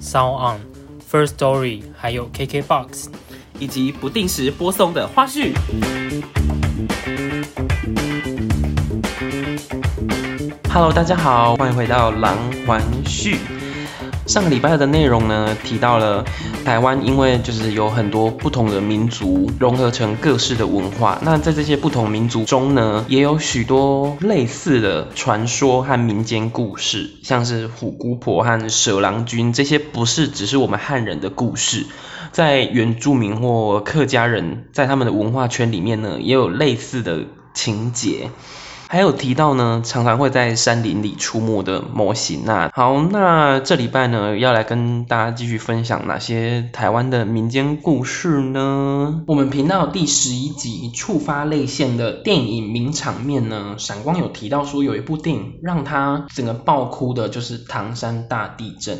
Sound On、First Story，还有 KKBox，以及不定时播送的花絮。Hello，大家好，欢迎回到狼环序。上个礼拜的内容呢，提到了台湾，因为就是有很多不同的民族融合成各式的文化。那在这些不同民族中呢，也有许多类似的传说和民间故事，像是虎姑婆和蛇郎君这些，不是只是我们汉人的故事，在原住民或客家人在他们的文化圈里面呢，也有类似的情节。还有提到呢，常常会在山林里出没的模型那好，那这礼拜呢，要来跟大家继续分享哪些台湾的民间故事呢？我们频道第十一集触发泪腺的电影名场面呢，闪光有提到说有一部电影让他整个爆哭的，就是唐山大地震。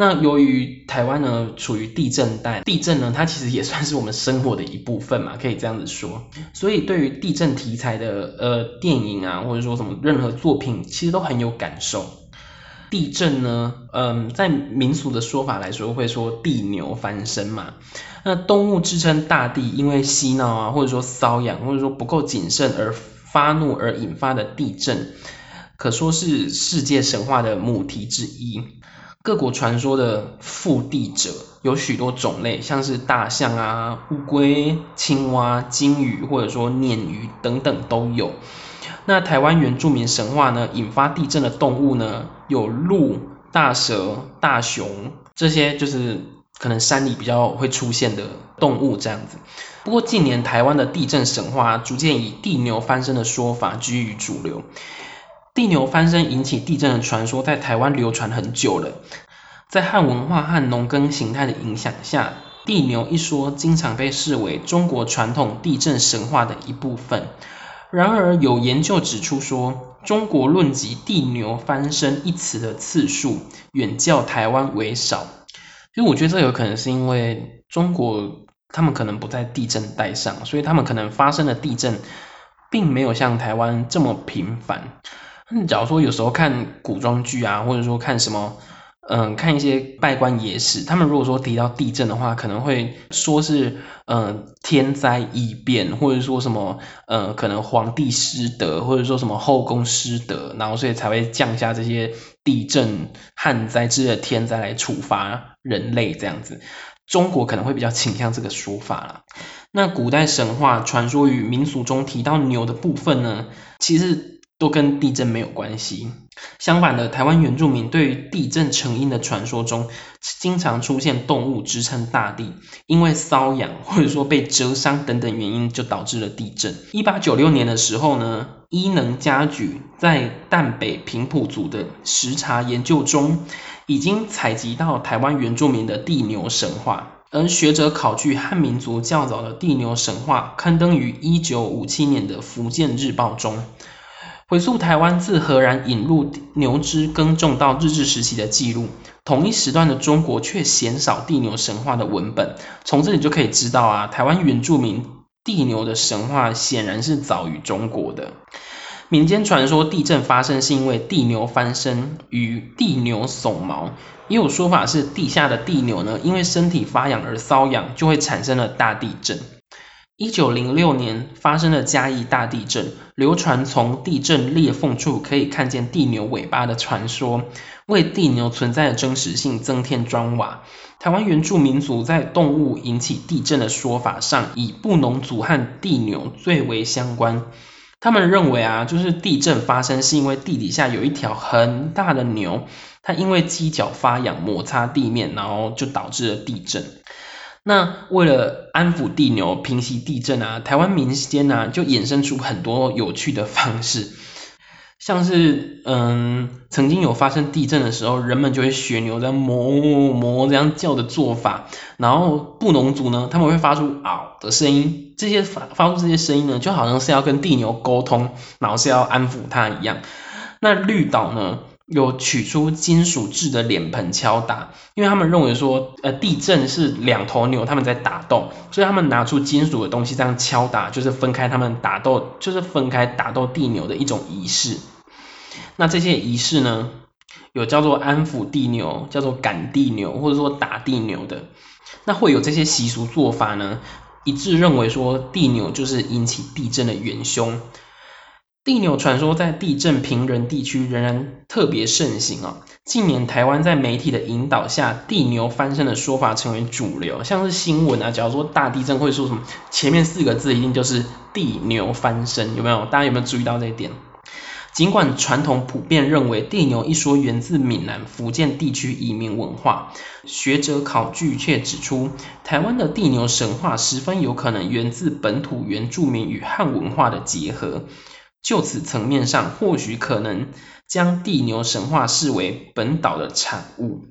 那由于台湾呢处于地震带，地震呢它其实也算是我们生活的一部分嘛，可以这样子说。所以对于地震题材的呃电影啊，或者说什么任何作品，其实都很有感受。地震呢，嗯，在民俗的说法来说，会说地牛翻身嘛。那动物支撑大地，因为嬉闹啊，或者说瘙痒，或者说不够谨慎而发怒而引发的地震，可说是世界神话的母题之一。各国传说的腹地者有许多种类，像是大象啊、乌龟、青蛙、金鱼，或者说鲶鱼等等都有。那台湾原住民神话呢，引发地震的动物呢，有鹿、大蛇、大熊这些，就是可能山里比较会出现的动物这样子。不过近年台湾的地震神话逐渐以地牛翻身的说法居于主流。地牛翻身引起地震的传说在台湾流传很久了，在汉文化和农耕形态的影响下，地牛一说经常被视为中国传统地震神话的一部分。然而，有研究指出说，中国论及地牛翻身一词的次数远较台湾为少。因为我觉得这有可能是因为中国他们可能不在地震带上，所以他们可能发生的地震并没有像台湾这么频繁。那假如说有时候看古装剧啊，或者说看什么，嗯，看一些拜官野史，他们如果说提到地震的话，可能会说是，嗯，天灾异变，或者说什么，呃，可能皇帝失德，或者说什么后宫失德，然后所以才会降下这些地震、旱灾之类的天灾来处罚人类这样子。中国可能会比较倾向这个说法啦。那古代神话传说与民俗中提到牛的部分呢，其实。都跟地震没有关系。相反的，台湾原住民对于地震成因的传说中，经常出现动物支撑大地，因为瘙痒或者说被蛰伤等等原因，就导致了地震。一八九六年的时候呢，伊能家矩在淡北平埔族的实查研究中，已经采集到台湾原住民的地牛神话，而学者考据汉民族较早的地牛神话，刊登于一九五七年的福建日报中。回溯台湾自荷兰引入牛只耕种到日治时期的记录，同一时段的中国却鲜少地牛神话的文本。从这里就可以知道啊，台湾原住民地牛的神话显然是早于中国的。民间传说地震发生是因为地牛翻身与地牛耸毛，也有说法是地下的地牛呢，因为身体发痒而瘙痒，就会产生了大地震。一九零六年发生的嘉义大地震，流传从地震裂缝处可以看见地牛尾巴的传说，为地牛存在的真实性增添砖瓦。台湾原住民族在动物引起地震的说法上，以布农族和地牛最为相关。他们认为啊，就是地震发生是因为地底下有一条很大的牛，它因为犄角发痒摩擦地面，然后就导致了地震。那为了安抚地牛、平息地震啊，台湾民间啊就衍生出很多有趣的方式，像是嗯，曾经有发生地震的时候，人们就会学牛这样哞哞这样叫的做法，然后布农族呢，他们会发出嗷的声音，这些发发出这些声音呢，就好像是要跟地牛沟通，然后是要安抚它一样。那绿岛呢？有取出金属制的脸盆敲打，因为他们认为说，呃，地震是两头牛他们在打斗，所以他们拿出金属的东西这样敲打，就是分开他们打斗，就是分开打斗地牛的一种仪式。那这些仪式呢，有叫做安抚地牛，叫做赶地牛，或者说打地牛的。那会有这些习俗做法呢，一致认为说地牛就是引起地震的元凶。地牛传说在地震频仍地区仍然特别盛行啊。近年台湾在媒体的引导下，地牛翻身的说法成为主流，像是新闻啊，假如说大地震会说什么，前面四个字一定就是地牛翻身，有没有？大家有没有注意到这一点？尽管传统普遍认为地牛一说源自闽南、福建地区移民文化，学者考据却指出，台湾的地牛神话十分有可能源自本土原住民与汉文化的结合。就此层面上，或许可能将地牛神话视为本岛的产物，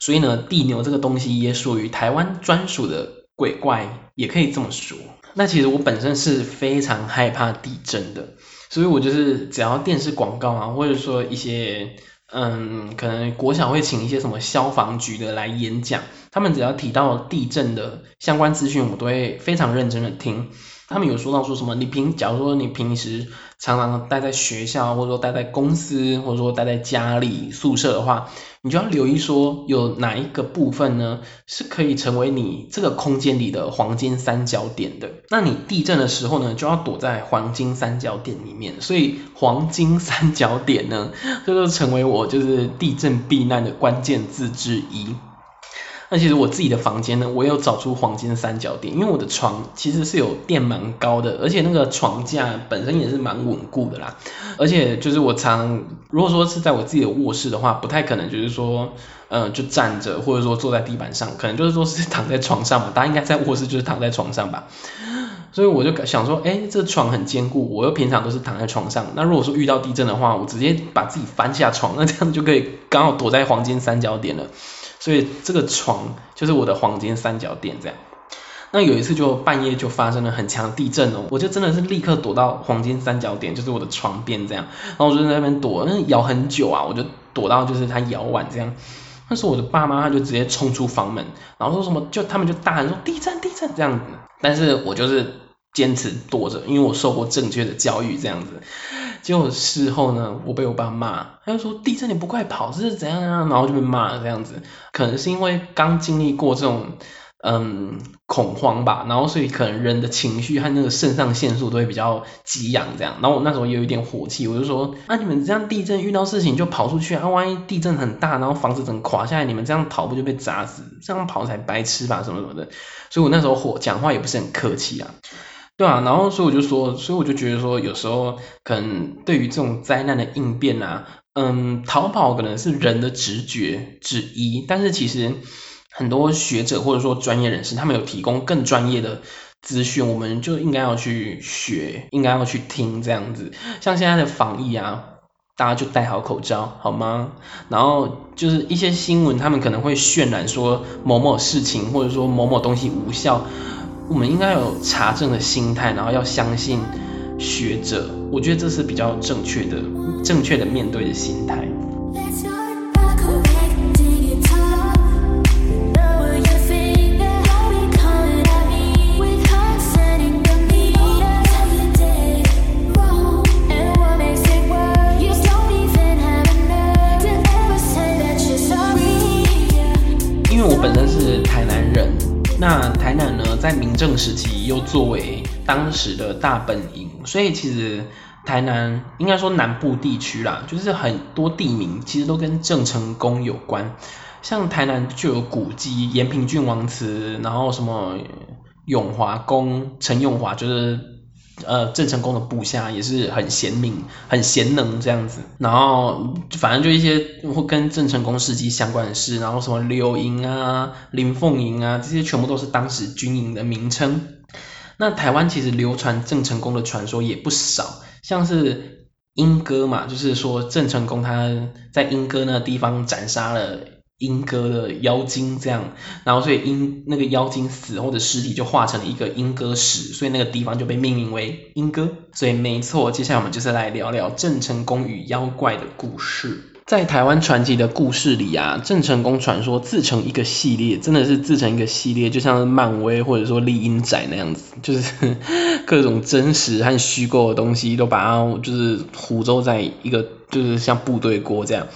所以呢，地牛这个东西也属于台湾专属的鬼怪，也可以这么说。那其实我本身是非常害怕地震的，所以我就是只要电视广告啊，或者说一些嗯，可能国小会请一些什么消防局的来演讲，他们只要提到地震的相关资讯，我都会非常认真的听。他们有说到说什么？你平，假如说你平时常常待在学校，或者说待在公司，或者说待在家里宿舍的话，你就要留意说有哪一个部分呢是可以成为你这个空间里的黄金三角点的。那你地震的时候呢，就要躲在黄金三角点里面。所以黄金三角点呢，这就成为我就是地震避难的关键字之一。那其实我自己的房间呢，我有找出黄金三角点，因为我的床其实是有垫蛮高的，而且那个床架本身也是蛮稳固的啦。而且就是我常如果说是在我自己的卧室的话，不太可能就是说，呃，就站着或者说坐在地板上，可能就是说是躺在床上嘛。大家应该在卧室就是躺在床上吧。所以我就想说，哎，这床很坚固，我又平常都是躺在床上，那如果说遇到地震的话，我直接把自己翻下床，那这样就可以刚好躲在黄金三角点了。所以这个床就是我的黄金三角点，这样。那有一次就半夜就发生了很强地震哦，我就真的是立刻躲到黄金三角点，就是我的床边这样。然后我就在那边躲，那摇很久啊，我就躲到就是它摇完这样。那时候我的爸妈他就直接冲出房门，然后说什么就他们就大喊说地震地震这样子。但是我就是坚持躲着，因为我受过正确的教育这样子。结果事后呢，我被我爸骂，他就说地震你不快跑，这是怎样啊？然后就被骂这样子，可能是因为刚经历过这种嗯恐慌吧，然后所以可能人的情绪和那个肾上腺素都会比较激昂这样。然后我那时候也有一点火气，我就说，那你们这样地震遇到事情就跑出去啊，万一地震很大，然后房子整垮下来，你们这样跑不就被砸死？这样跑才白痴吧，什么什么的。所以我那时候火讲话也不是很客气啊。对啊，然后所以我就说，所以我就觉得说，有时候可能对于这种灾难的应变啊，嗯，逃跑可能是人的直觉之一，但是其实很多学者或者说专业人士，他们有提供更专业的资讯，我们就应该要去学，应该要去听这样子。像现在的防疫啊，大家就戴好口罩好吗？然后就是一些新闻，他们可能会渲染说某某事情或者说某某东西无效。我们应该有查证的心态，然后要相信学者，我觉得这是比较正确的、正确的面对的心态。因为我本身是台南人。那呢，在明政时期又作为当时的大本营，所以其实台南应该说南部地区啦，就是很多地名其实都跟郑成功有关。像台南就有古迹延平郡王祠，然后什么永华宫，陈永华就是。呃，郑成功的部下也是很贤明、很贤能这样子，然后反正就一些会跟郑成功事迹相关的事，然后什么柳营啊、林凤营啊，这些全部都是当时军营的名称。那台湾其实流传郑成功的传说也不少，像是莺歌嘛，就是说郑成功他在莺歌那地方斩杀了莺歌的妖精，这样，然后所以莺那个妖精死后的尸体就化成了一个莺歌石，所以那个地方就被命名为莺歌。所以没错，接下来我们就是来聊聊郑成功与妖怪的故事。在台湾传奇的故事里啊，郑成功传说自成一个系列，真的是自成一个系列，就像漫威或者说丽英仔那样子，就是各种真实和虚构的东西都把它就是胡诌在一个，就是像部队锅这样。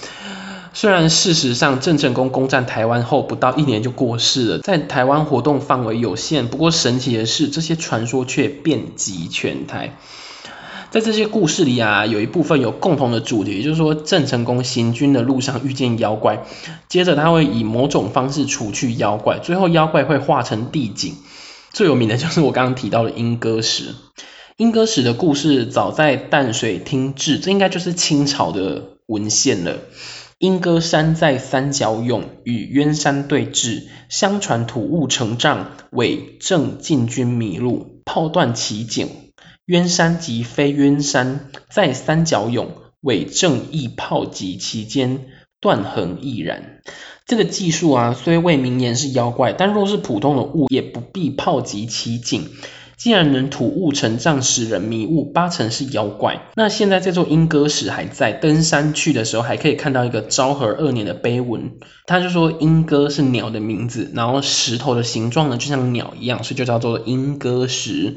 虽然事实上郑成功攻占台湾后不到一年就过世了，在台湾活动范围有限，不过神奇的是这些传说却遍及全台。在这些故事里啊，有一部分有共同的主题，就是说郑成功行军的路上遇见妖怪，接着他会以某种方式除去妖怪，最后妖怪会化成地景。最有名的就是我刚刚提到的莺歌石。莺歌石的故事早在淡水听志，这应该就是清朝的文献了。莺歌山在三角涌，与渊山对峙，相传土雾成障，伪正进军迷路，炮断其景。渊山即非渊山，在三角涌，伪正亦炮击其间，断痕亦然。这个技术啊，虽未明言是妖怪，但若是普通的雾，也不必炮击其景。既然能吐雾成障，使人迷雾，八成是妖怪。那现在这座莺歌石还在，登山去的时候还可以看到一个昭和二年的碑文。他就说莺歌是鸟的名字，然后石头的形状呢就像鸟一样，所以就叫做莺歌石。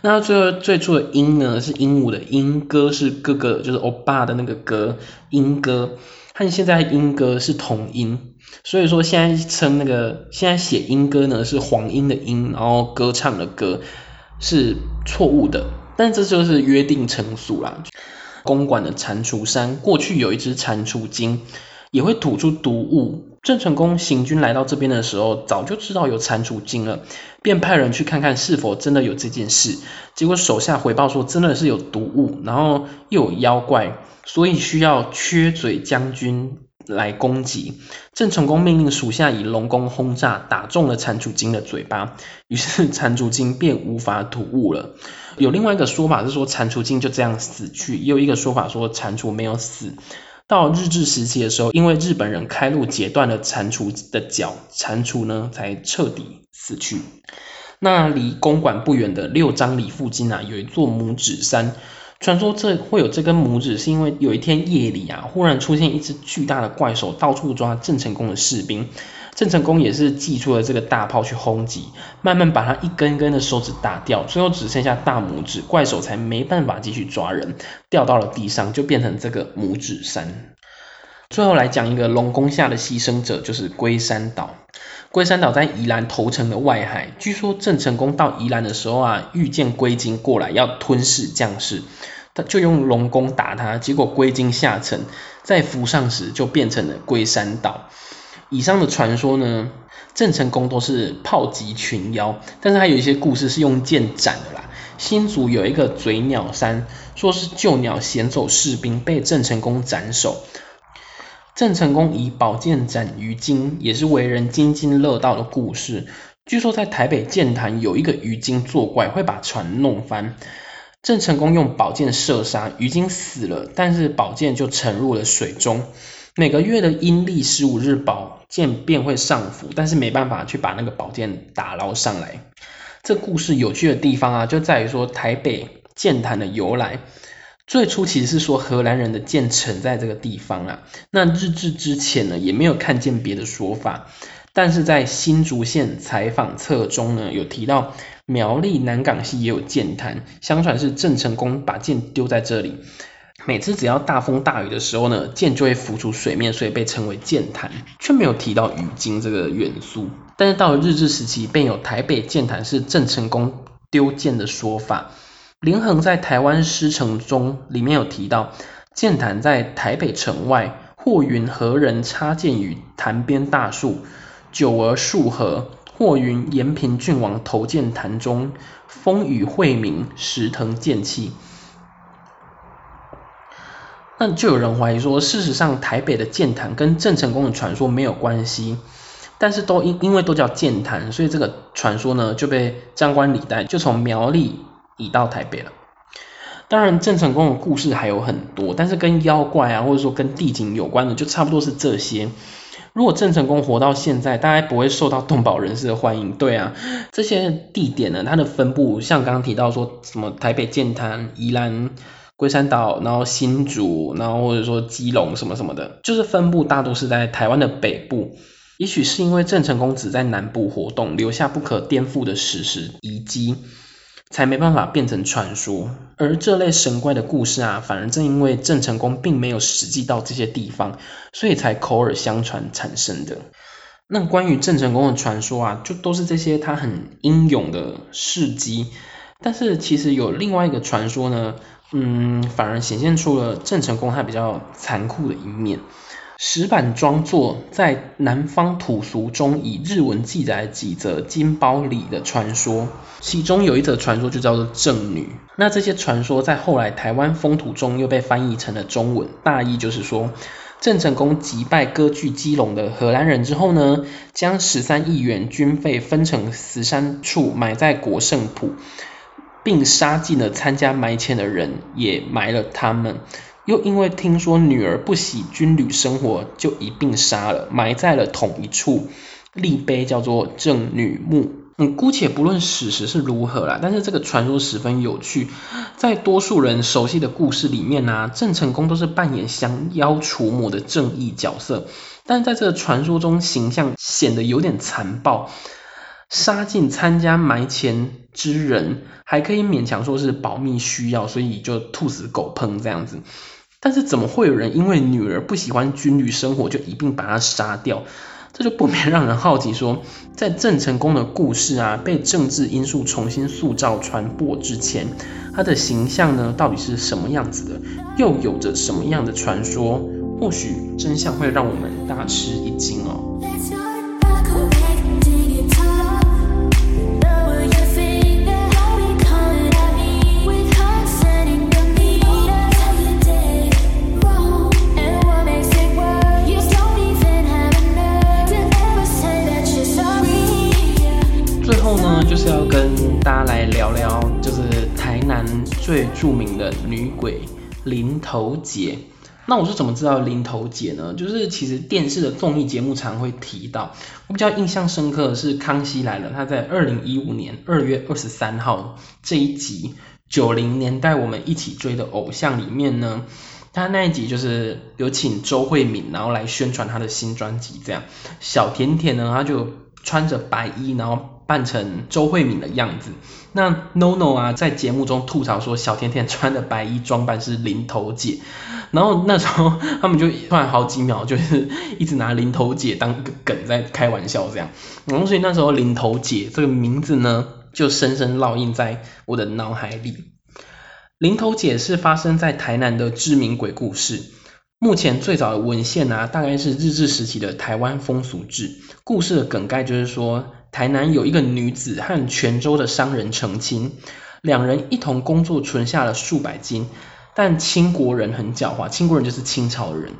那最后最初的鹰呢是鹦鹉的鹰，歌是哥哥，就是欧巴的那个歌，鹰歌和现在莺歌是同音，所以说现在称那个现在写莺歌呢是黄莺的莺，然后歌唱的歌是错误的，但这就是约定成俗啦。公馆的蟾蜍山过去有一只蟾蜍精。也会吐出毒物。郑成功行军来到这边的时候，早就知道有蟾蜍精了，便派人去看看是否真的有这件事。结果手下回报说，真的是有毒物，然后又有妖怪，所以需要缺嘴将军来攻击。郑成功命令属下以龙弓轰炸，打中了蟾蜍精的嘴巴，于是蟾蜍精便无法吐雾了。有另外一个说法是说，蟾蜍精就这样死去；也有一个说法说，蟾蜍没有死。到日治时期的时候，因为日本人开路截断了蟾蜍的脚，蟾蜍呢才彻底死去。那离公馆不远的六张里附近啊，有一座拇指山，传说这会有这根拇指，是因为有一天夜里啊，忽然出现一只巨大的怪手，到处抓郑成功的士兵。郑成功也是祭出了这个大炮去轰击，慢慢把他一根根的手指打掉，最后只剩下大拇指，怪手才没办法继续抓人，掉到了地上，就变成这个拇指山。最后来讲一个龙宫下的牺牲者，就是龟山岛。龟山岛在宜兰头城的外海，据说郑成功到宜兰的时候啊，遇见龟精过来要吞噬将士，他就用龙弓打他，结果龟精下沉，在浮上时就变成了龟山岛。以上的传说呢，郑成功都是炮击群妖，但是还有一些故事是用剑斩的啦。新竹有一个嘴鸟山，说是旧鸟衔走士兵被郑成功斩首，郑成功以宝剑斩鱼精，也是为人津津乐道的故事。据说在台北剑潭有一个鱼精作怪，会把船弄翻，郑成功用宝剑射杀鱼精死了，但是宝剑就沉入了水中。每个月的阴历十五日，宝剑便会上浮，但是没办法去把那个宝剑打捞上来。这故事有趣的地方啊，就在于说台北剑潭的由来。最初其实是说荷兰人的剑沉在这个地方啊。那日治之前呢，也没有看见别的说法。但是在新竹县采访册中呢，有提到苗栗南港溪也有剑潭，相传是郑成功把剑丢在这里。每次只要大风大雨的时候呢，剑就会浮出水面，所以被称为剑潭，却没有提到鱼精这个元素。但是到了日治时期，便有台北剑潭是郑成功丢剑的说法。林衡在台湾诗城中里面有提到，剑潭在台北城外，或云何人插剑于潭边大树，久而数合；或云延平郡王投剑潭中，风雨晦明，石腾剑气。那就有人怀疑说，事实上台北的剑潭跟郑成功的传说没有关系，但是都因因为都叫剑潭，所以这个传说呢就被张冠李戴，就从苗栗移到台北了。当然，郑成功的故事还有很多，但是跟妖怪啊，或者说跟地景有关的，就差不多是这些。如果郑成功活到现在，大概不会受到动保人士的欢迎。对啊，这些地点呢，它的分布像刚刚提到说什么台北建潭、宜兰龟山岛，然后新竹，然后或者说基隆什么什么的，就是分布大多是在台湾的北部。也许是因为郑成功只在南部活动，留下不可颠覆的史实遗迹。才没办法变成传说，而这类神怪的故事啊，反而正因为郑成功并没有实际到这些地方，所以才口耳相传产生的。那关于郑成功的传说啊，就都是这些他很英勇的事迹。但是其实有另外一个传说呢，嗯，反而显现出了郑成功他比较残酷的一面。石板装作在南方土俗中以日文记载几则金包里的传说，其中有一则传说就叫做正女。那这些传说在后来台湾风土中又被翻译成了中文，大意就是说，郑成功击败割据基隆的荷兰人之后呢，将十三亿元军费分成十三处埋在国胜埔，并杀尽了参加埋钱的人，也埋了他们。又因为听说女儿不喜军旅生活，就一并杀了，埋在了同一处，立碑叫做正女墓。嗯，姑且不论史实是如何啦，但是这个传说十分有趣。在多数人熟悉的故事里面呢，郑成功都是扮演降妖除魔的正义角色，但在这个传说中，形象显得有点残暴。杀尽参加埋钱之人，还可以勉强说是保密需要，所以就兔死狗烹这样子。但是怎么会有人因为女儿不喜欢军旅生活，就一并把她杀掉？这就不免让人好奇，说在郑成功的故事啊被政治因素重新塑造传播之前，他的形象呢到底是什么样子的？又有着什么样的传说？或许真相会让我们大吃一惊哦。最著名的女鬼林头姐。那我是怎么知道林头姐呢？就是其实电视的综艺节目常会提到。我比较印象深刻的是《康熙来了》，他在二零一五年二月二十三号这一集九零年代我们一起追的偶像里面呢，他那一集就是有请周慧敏，然后来宣传他的新专辑。这样小甜甜呢，她就穿着白衣，然后。扮成周慧敏的样子，那 NONO 啊在节目中吐槽说小甜甜穿的白衣装扮是零头姐，然后那时候他们就突然好几秒就是一直拿零头姐当一个梗在开玩笑这样，然后所以那时候零头姐这个名字呢就深深烙印在我的脑海里。零头姐是发生在台南的知名鬼故事。目前最早的文献啊，大概是日治时期的台湾风俗志。故事的梗概就是说，台南有一个女子和泉州的商人成亲，两人一同工作存下了数百金。但清国人很狡猾，清国人就是清朝人，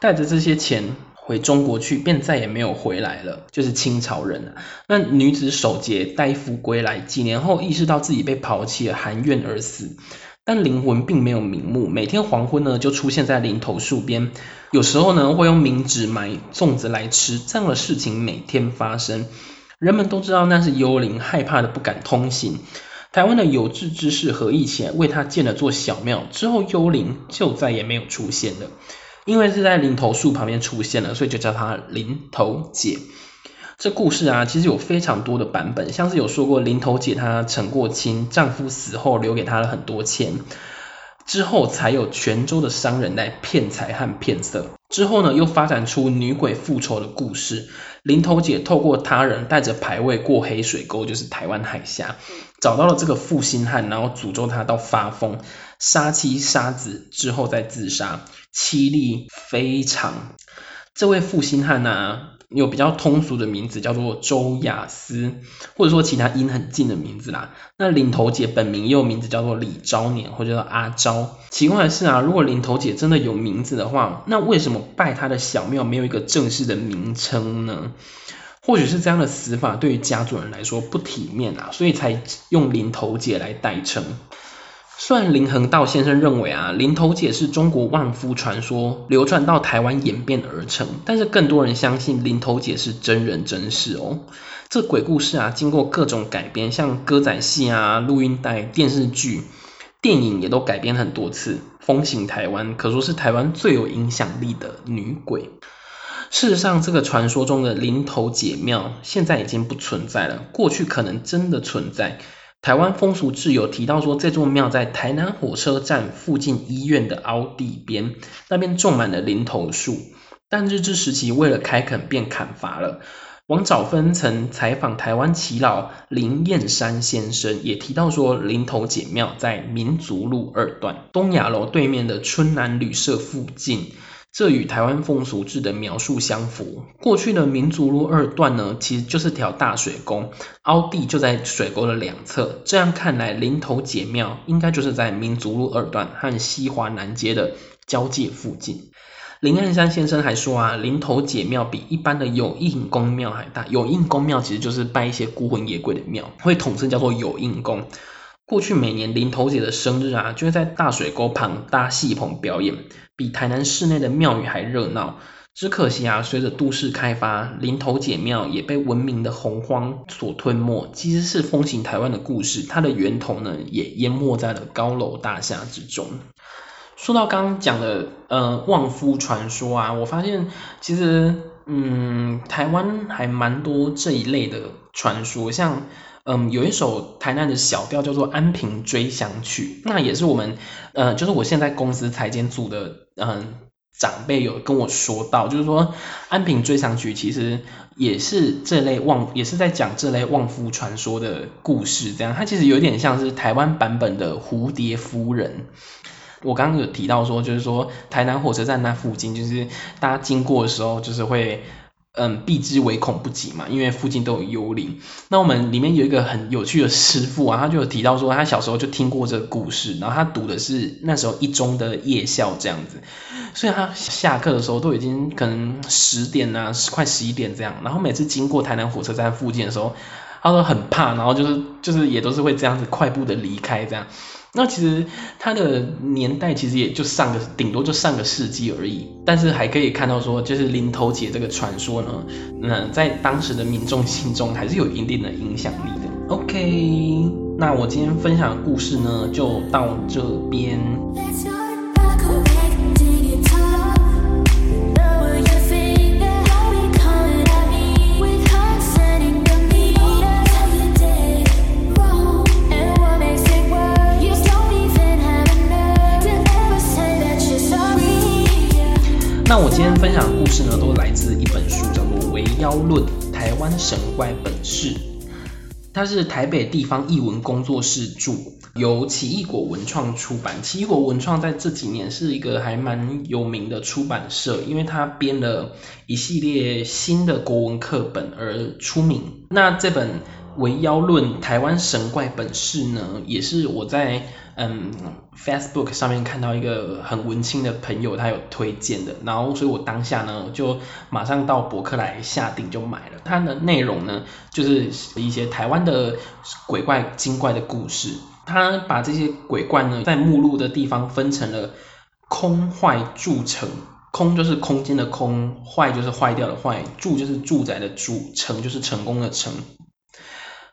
带着这些钱回中国去，便再也没有回来了，就是清朝人。那女子守节待夫归来，几年后意识到自己被抛弃，含怨而死。但灵魂并没有瞑目，每天黄昏呢就出现在林头树边，有时候呢会用冥纸埋粽子来吃，这样的事情每天发生。人们都知道那是幽灵，害怕的不敢通行。台湾的有志之士合议起来为他建了座小庙，之后幽灵就再也没有出现了。因为是在林头树旁边出现了，所以就叫他林头姐。这故事啊，其实有非常多的版本，像是有说过林头姐她成过亲，丈夫死后留给她了很多钱，之后才有泉州的商人来骗财和骗色，之后呢又发展出女鬼复仇的故事。林头姐透过他人带着牌位过黑水沟，就是台湾海峡，找到了这个负心汉，然后诅咒他到发疯，杀妻杀子之后再自杀，凄厉非常。这位负心汉呢？有比较通俗的名字叫做周雅思，或者说其他音很近的名字啦。那领头姐本名也有名字叫做李昭年，或者叫阿昭。奇怪的是啊，如果领头姐真的有名字的话，那为什么拜她的小庙没有一个正式的名称呢？或许是这样的死法对于家族人来说不体面啊，所以才用领头姐来代称。虽然林恒道先生认为啊，林头姐是中国万夫传说流传到台湾演变而成，但是更多人相信林头姐是真人真事哦。这鬼故事啊，经过各种改编，像歌仔戏啊、录音带、电视剧、电影也都改编很多次，风行台湾，可说是台湾最有影响力的女鬼。事实上，这个传说中的林头姐庙现在已经不存在了，过去可能真的存在。台湾风俗志有提到说，这座庙在台南火车站附近医院的凹地边，那边种满了林头树，但日治时期为了开垦便砍伐了。王兆芬曾采访台湾耆老林燕山先生，也提到说，林头姐庙在民族路二段东雅楼对面的春南旅社附近。这与台湾风俗志的描述相符。过去的民族路二段呢，其实就是条大水沟，凹地就在水沟的两侧。这样看来，林头解庙应该就是在民族路二段和西华南街的交界附近。林岸山先生还说啊，林头解庙比一般的有印公庙还大。有印公庙其实就是拜一些孤魂野鬼的庙，会统称叫做有印公。过去每年林头姐的生日啊，就会在大水沟旁搭戏棚表演，比台南市内的庙宇还热闹。只可惜啊，随着都市开发，林头姐庙也被文明的洪荒所吞没。其实是风行台湾的故事，它的源头呢，也淹没在了高楼大厦之中。说到刚刚讲的呃旺夫传说啊，我发现其实嗯台湾还蛮多这一类的传说，像。嗯，有一首台南的小调叫做《安平追想曲》，那也是我们，呃，就是我现在公司财检组的，嗯，长辈有跟我说到，就是说《安平追想曲》其实也是这类旺，也是在讲这类旺夫传说的故事，这样，它其实有点像是台湾版本的蝴蝶夫人。我刚刚有提到说，就是说台南火车站那附近，就是大家经过的时候，就是会。嗯，避之唯恐不及嘛，因为附近都有幽灵。那我们里面有一个很有趣的师傅啊，他就有提到说，他小时候就听过这个故事，然后他读的是那时候一中的夜校这样子，所以他下课的时候都已经可能十点啊，快十一点这样，然后每次经过台南火车站附近的时候，他都很怕，然后就是就是也都是会这样子快步的离开这样。那其实它的年代其实也就上个顶多就上个世纪而已，但是还可以看到说，就是林头姐这个传说呢，那，在当时的民众心中还是有一定的影响力的。OK，那我今天分享的故事呢，就到这边。那我今天分享的故事呢，都来自一本书，叫做《为妖论：台湾神怪本事》，它是台北地方译文工作室著，由奇异果文创出版。奇异果文创在这几年是一个还蛮有名的出版社，因为它编了一系列新的国文课本而出名。那这本《为妖论：台湾神怪本事》呢，也是我在。嗯，Facebook 上面看到一个很文青的朋友，他有推荐的，然后所以我当下呢就马上到博客来下定就买了。它的内容呢就是一些台湾的鬼怪精怪的故事，他把这些鬼怪呢在目录的地方分成了空坏筑城，空就是空间的空，坏就是坏掉的坏，住就是住宅的住，成就是成功的成。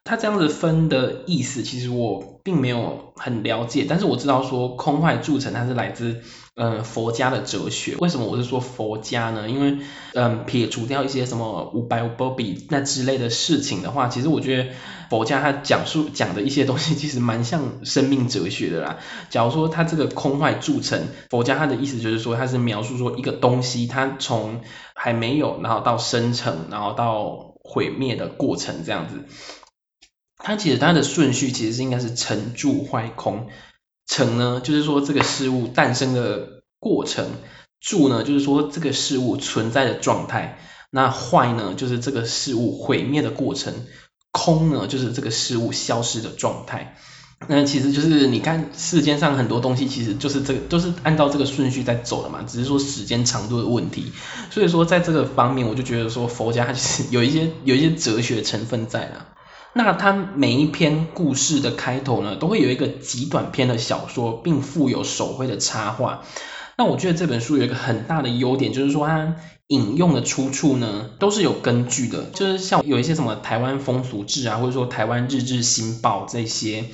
他这样子分的意思，其实我并没有很了解，但是我知道说空坏铸成它是来自嗯佛家的哲学。为什么我是说佛家呢？因为嗯撇除掉一些什么五百五波比那之类的事情的话，其实我觉得佛家他讲述讲的一些东西其实蛮像生命哲学的啦。假如说他这个空坏铸成，佛家他的意思就是说他是描述说一个东西它从还没有，然后到生成，然后到毁灭的过程这样子。它其实它的顺序其实是应该是成住坏空，成呢就是说这个事物诞生的过程，住呢就是说这个事物存在的状态，那坏呢就是这个事物毁灭的过程，空呢就是这个事物消失的状态。那其实就是你看世间上很多东西其实就是这个都是按照这个顺序在走的嘛，只是说时间长度的问题。所以说在这个方面我就觉得说佛家其实有一些有一些哲学成分在了。那它每一篇故事的开头呢，都会有一个极短篇的小说，并附有手绘的插画。那我觉得这本书有一个很大的优点，就是说它引用的出处呢都是有根据的，就是像有一些什么台湾风俗志啊，或者说台湾日志新报这些，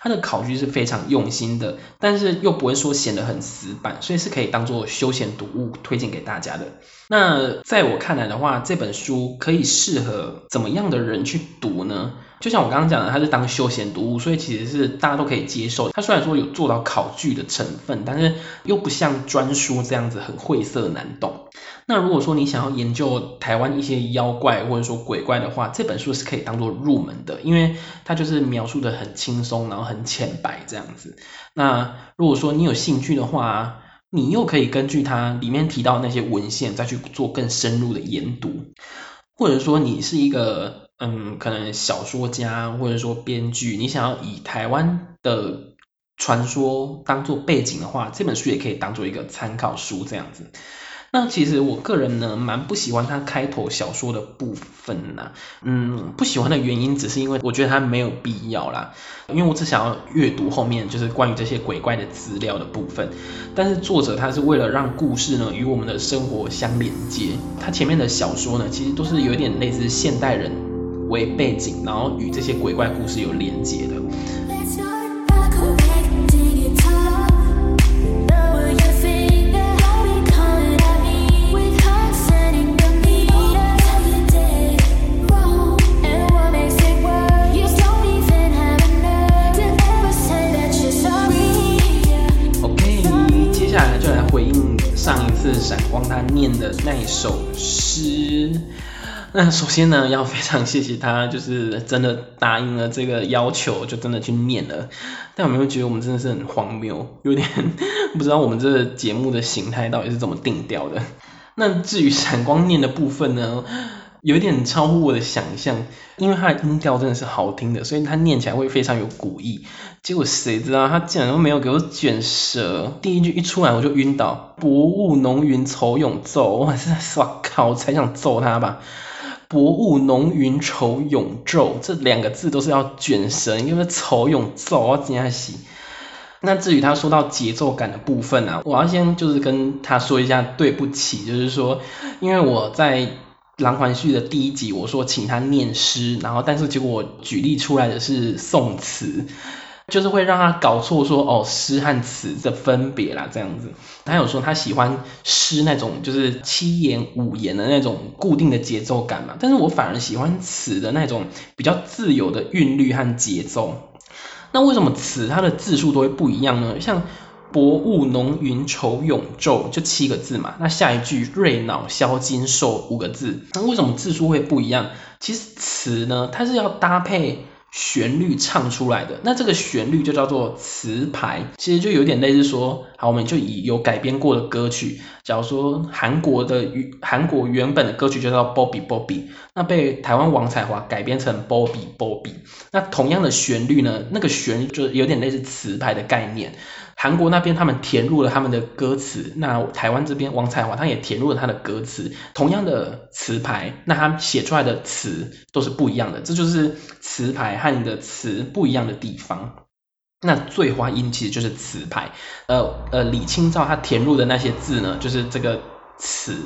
它的考据是非常用心的，但是又不会说显得很死板，所以是可以当做休闲读物推荐给大家的。那在我看来的话，这本书可以适合怎么样的人去读呢？就像我刚刚讲的，它是当休闲读物，所以其实是大家都可以接受。它虽然说有做到考据的成分，但是又不像专书这样子很晦涩难懂。那如果说你想要研究台湾一些妖怪或者说鬼怪的话，这本书是可以当做入门的，因为它就是描述的很轻松，然后很浅白这样子。那如果说你有兴趣的话，你又可以根据它里面提到那些文献，再去做更深入的研读，或者说你是一个。嗯，可能小说家或者说编剧，你想要以台湾的传说当做背景的话，这本书也可以当做一个参考书这样子。那其实我个人呢，蛮不喜欢它开头小说的部分呐。嗯，不喜欢的原因只是因为我觉得它没有必要啦。因为我只想要阅读后面就是关于这些鬼怪的资料的部分。但是作者他是为了让故事呢与我们的生活相连接，他前面的小说呢其实都是有一点类似现代人为背景，然后与这些鬼怪故事有连接的。闪光他念的那一首诗，那首先呢，要非常谢谢他，就是真的答应了这个要求，就真的去念了。但有没有觉得我们真的是很荒谬，有点 不知道我们这个节目的形态到底是怎么定调的？那至于闪光念的部分呢？有点超乎我的想象，因为它的音调真的是好听的，所以它念起来会非常有古意。结果谁知道他竟然都没有给我卷舌，第一句一出来我就晕倒。薄雾浓云愁永昼，我真的是 我，才想揍他吧。薄雾浓云愁永昼这两个字都是要卷舌，因为愁永昼我怎样洗？那至于他说到节奏感的部分啊，我要先就是跟他说一下对不起，就是说因为我在。狼环序的第一集，我说请他念诗，然后但是结果我举例出来的是宋词，就是会让他搞错说哦诗和词的分别啦这样子。他有说他喜欢诗那种就是七言五言的那种固定的节奏感嘛，但是我反而喜欢词的那种比较自由的韵律和节奏。那为什么词它的字数都会不一样呢？像薄雾浓云愁永昼，就七个字嘛。那下一句瑞脑消金兽五个字，那为什么字数会不一样？其实词呢，它是要搭配旋律唱出来的。那这个旋律就叫做词牌，其实就有点类似说，好，我们就以有改编过的歌曲，假如说韩国的韩国原本的歌曲就叫 Bobby Bobby，那被台湾王彩华改编成 Bobby Bobby，那同样的旋律呢，那个旋律就有点类似词牌的概念。韩国那边他们填入了他们的歌词，那台湾这边王彩华他也填入了他的歌词，同样的词牌，那他写出来的词都是不一样的，这就是词牌和你的词不一样的地方。那醉花音其实就是词牌，呃呃，李清照他填入的那些字呢，就是这个词，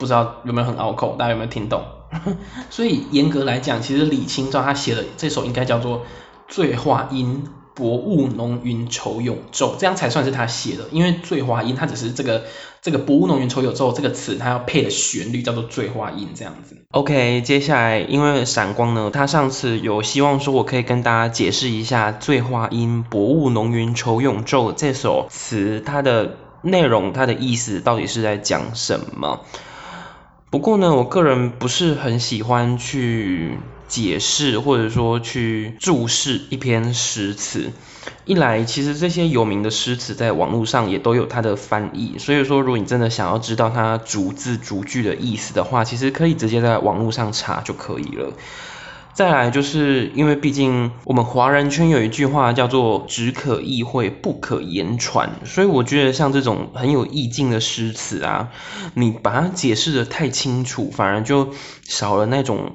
不知道有没有很拗口，大家有没有听懂？所以严格来讲，其实李清照他写的这首应该叫做醉花音。薄雾浓云愁永昼，这样才算是他写的。因为醉花音，它只是这个这个薄雾浓云愁永昼这个词，它要配的旋律叫做醉花音这样子。OK，接下来因为闪光呢，他上次有希望说我可以跟大家解释一下醉花音薄雾浓云愁永昼这首词它的内容，它的意思到底是在讲什么。不过呢，我个人不是很喜欢去。解释或者说去注释一篇诗词，一来其实这些有名的诗词在网络上也都有它的翻译，所以说如果你真的想要知道它逐字逐句的意思的话，其实可以直接在网络上查就可以了。再来就是因为毕竟我们华人圈有一句话叫做只可意会不可言传，所以我觉得像这种很有意境的诗词啊，你把它解释的太清楚，反而就少了那种。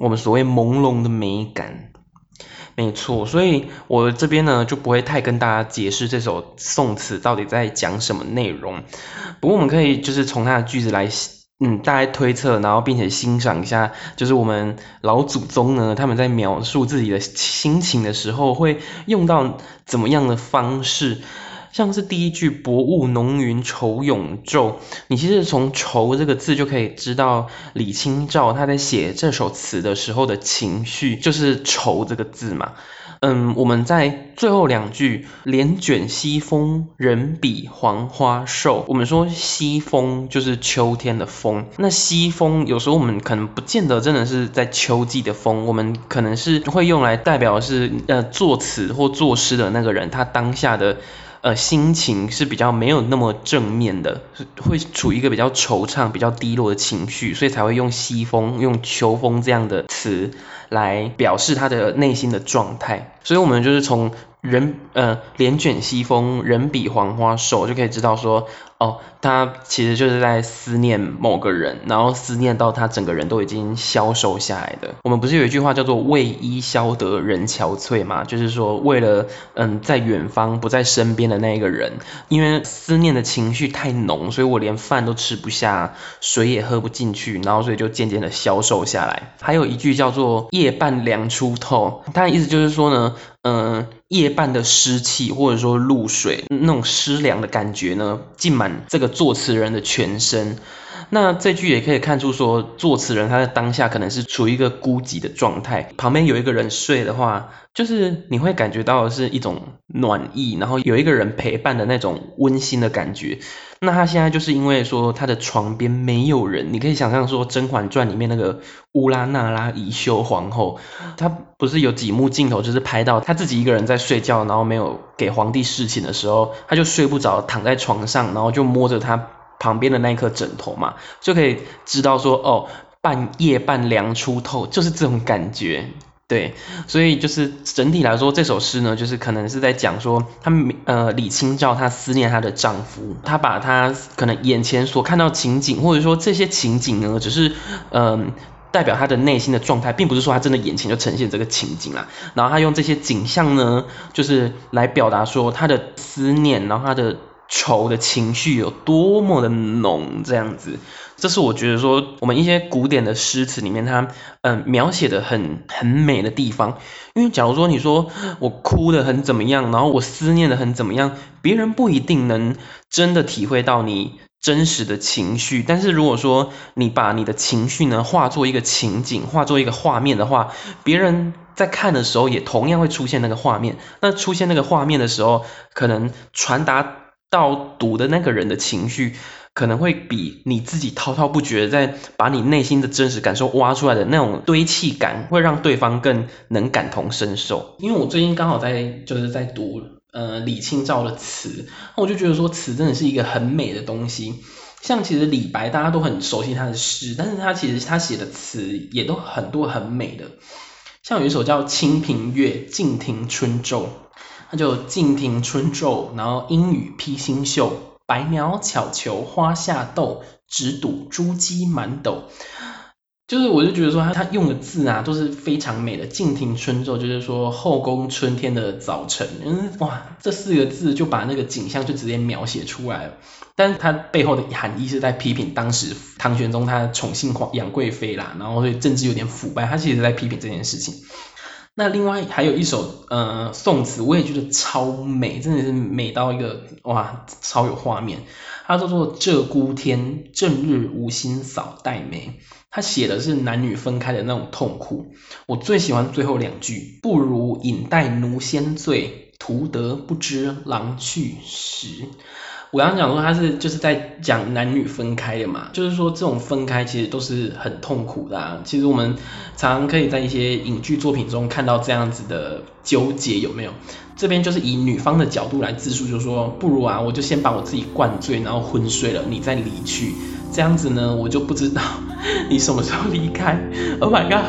我们所谓朦胧的美感，没错，所以我这边呢就不会太跟大家解释这首宋词到底在讲什么内容。不过我们可以就是从它的句子来，嗯，大概推测，然后并且欣赏一下，就是我们老祖宗呢他们在描述自己的心情的时候会用到怎么样的方式。像是第一句“薄雾浓云愁永昼”，你其实从“愁”这个字就可以知道李清照他在写这首词的时候的情绪就是“愁”这个字嘛。嗯，我们在最后两句“帘卷西风，人比黄花瘦”，我们说西风就是秋天的风，那西风有时候我们可能不见得真的是在秋季的风，我们可能是会用来代表是呃作词或作诗的那个人他当下的。呃，心情是比较没有那么正面的，会处于一个比较惆怅、比较低落的情绪，所以才会用西风、用秋风这样的词来表示他的内心的状态。所以，我们就是从。人呃，帘卷西风，人比黄花瘦，就可以知道说，哦，他其实就是在思念某个人，然后思念到他整个人都已经消瘦下来的。我们不是有一句话叫做“为伊消得人憔悴”嘛？就是说，为了嗯，在远方不在身边的那一个人，因为思念的情绪太浓，所以我连饭都吃不下，水也喝不进去，然后所以就渐渐的消瘦下来。还有一句叫做“夜半凉初透”，它的意思就是说呢。嗯，夜半的湿气或者说露水那种湿凉的感觉呢，浸满这个作词人的全身。那这句也可以看出说，作词人他在当下可能是处于一个孤寂的状态，旁边有一个人睡的话，就是你会感觉到是一种暖意，然后有一个人陪伴的那种温馨的感觉。那他现在就是因为说他的床边没有人，你可以想象说《甄嬛传》里面那个乌拉那拉宜修皇后，她不是有几幕镜头就是拍到她自己一个人在睡觉，然后没有给皇帝侍寝的时候，她就睡不着，躺在床上，然后就摸着她旁边的那一颗枕头嘛，就可以知道说哦，半夜半凉初透，就是这种感觉。对，所以就是整体来说，这首诗呢，就是可能是在讲说，他呃李清照她思念她的丈夫，她把她可能眼前所看到情景，或者说这些情景呢，只是嗯代表她的内心的状态，并不是说她真的眼前就呈现这个情景啦。然后她用这些景象呢，就是来表达说她的思念，然后她的愁的情绪有多么的浓，这样子。这是我觉得说，我们一些古典的诗词里面，它嗯描写的很很美的地方。因为假如说你说我哭的很怎么样，然后我思念的很怎么样，别人不一定能真的体会到你真实的情绪。但是如果说你把你的情绪呢化作一个情景，化作一个画面的话，别人在看的时候也同样会出现那个画面。那出现那个画面的时候，可能传达到读的那个人的情绪。可能会比你自己滔滔不绝在把你内心的真实感受挖出来的那种堆砌感，会让对方更能感同身受。因为我最近刚好在就是在读呃李清照的词，我就觉得说词真的是一个很美的东西。像其实李白大家都很熟悉他的诗，但是他其实他写的词也都很多很美的。像有一首叫《清平乐·敬亭春昼》，他就敬亭春昼，然后阴雨披星宿。白鸟巧求花下豆，只睹珠玑满斗。就是我就觉得说他他用的字啊都是非常美的。敬亭春昼就是说后宫春天的早晨，嗯哇，这四个字就把那个景象就直接描写出来了。但是它背后的含义是在批评当时唐玄宗他宠幸皇杨贵妃啦，然后所以政治有点腐败，他其实在批评这件事情。那另外还有一首呃宋词，我也觉得超美，真的是美到一个哇，超有画面。它叫做《鹧鸪天》，正日无心扫黛眉。它写的是男女分开的那种痛苦。我最喜欢最后两句：不如饮待奴先醉，徒得不知郎去时。我刚刚讲说他是就是在讲男女分开的嘛，就是说这种分开其实都是很痛苦的。其实我们常常可以在一些影剧作品中看到这样子的纠结，有没有？这边就是以女方的角度来自述，就是说不如啊，我就先把我自己灌醉，然后昏睡了，你再离去，这样子呢，我就不知道 你什么时候离开。Oh my god！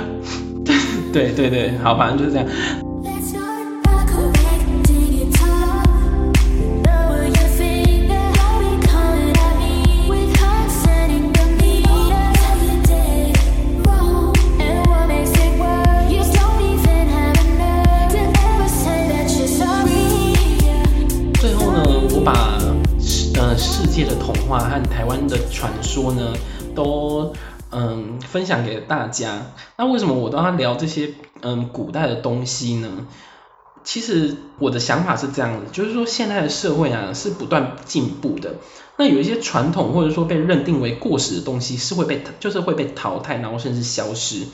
对对对，好，反正就是这样。界的童话和台湾的传说呢，都嗯分享给大家。那为什么我都要聊这些嗯古代的东西呢？其实我的想法是这样的，就是说现在的社会啊是不断进步的。那有一些传统或者说被认定为过时的东西是会被就是会被淘汰，然后甚至消失。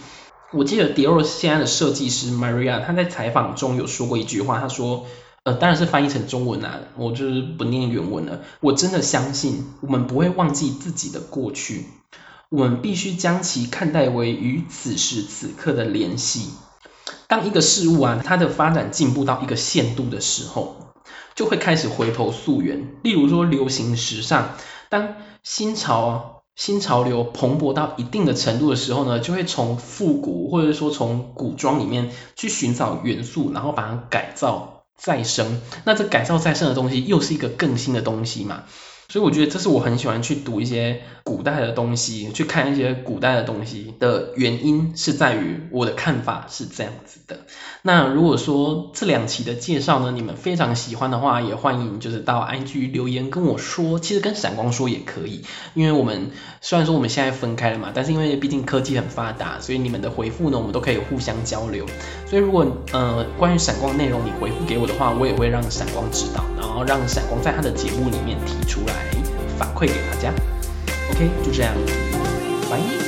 我记得迪奥现在的设计师 Maria 他在采访中有说过一句话，他说。呃，当然是翻译成中文啊，我就是不念原文了。我真的相信，我们不会忘记自己的过去，我们必须将其看待为与此时此刻的联系。当一个事物啊，它的发展进步到一个限度的时候，就会开始回头溯源。例如说，流行时尚，当新潮新潮流蓬勃到一定的程度的时候呢，就会从复古或者说从古装里面去寻找元素，然后把它改造。再生，那这改造再生的东西又是一个更新的东西嘛？所以我觉得这是我很喜欢去读一些古代的东西，去看一些古代的东西的原因是在于我的看法是这样子的。那如果说这两期的介绍呢，你们非常喜欢的话，也欢迎就是到 IG 留言跟我说，其实跟闪光说也可以，因为我们虽然说我们现在分开了嘛，但是因为毕竟科技很发达，所以你们的回复呢，我们都可以互相交流。所以如果呃关于闪光内容你回复给我的话，我也会让闪光知道，然后让闪光在他的节目里面提出来反馈给大家。OK，就这样，拜。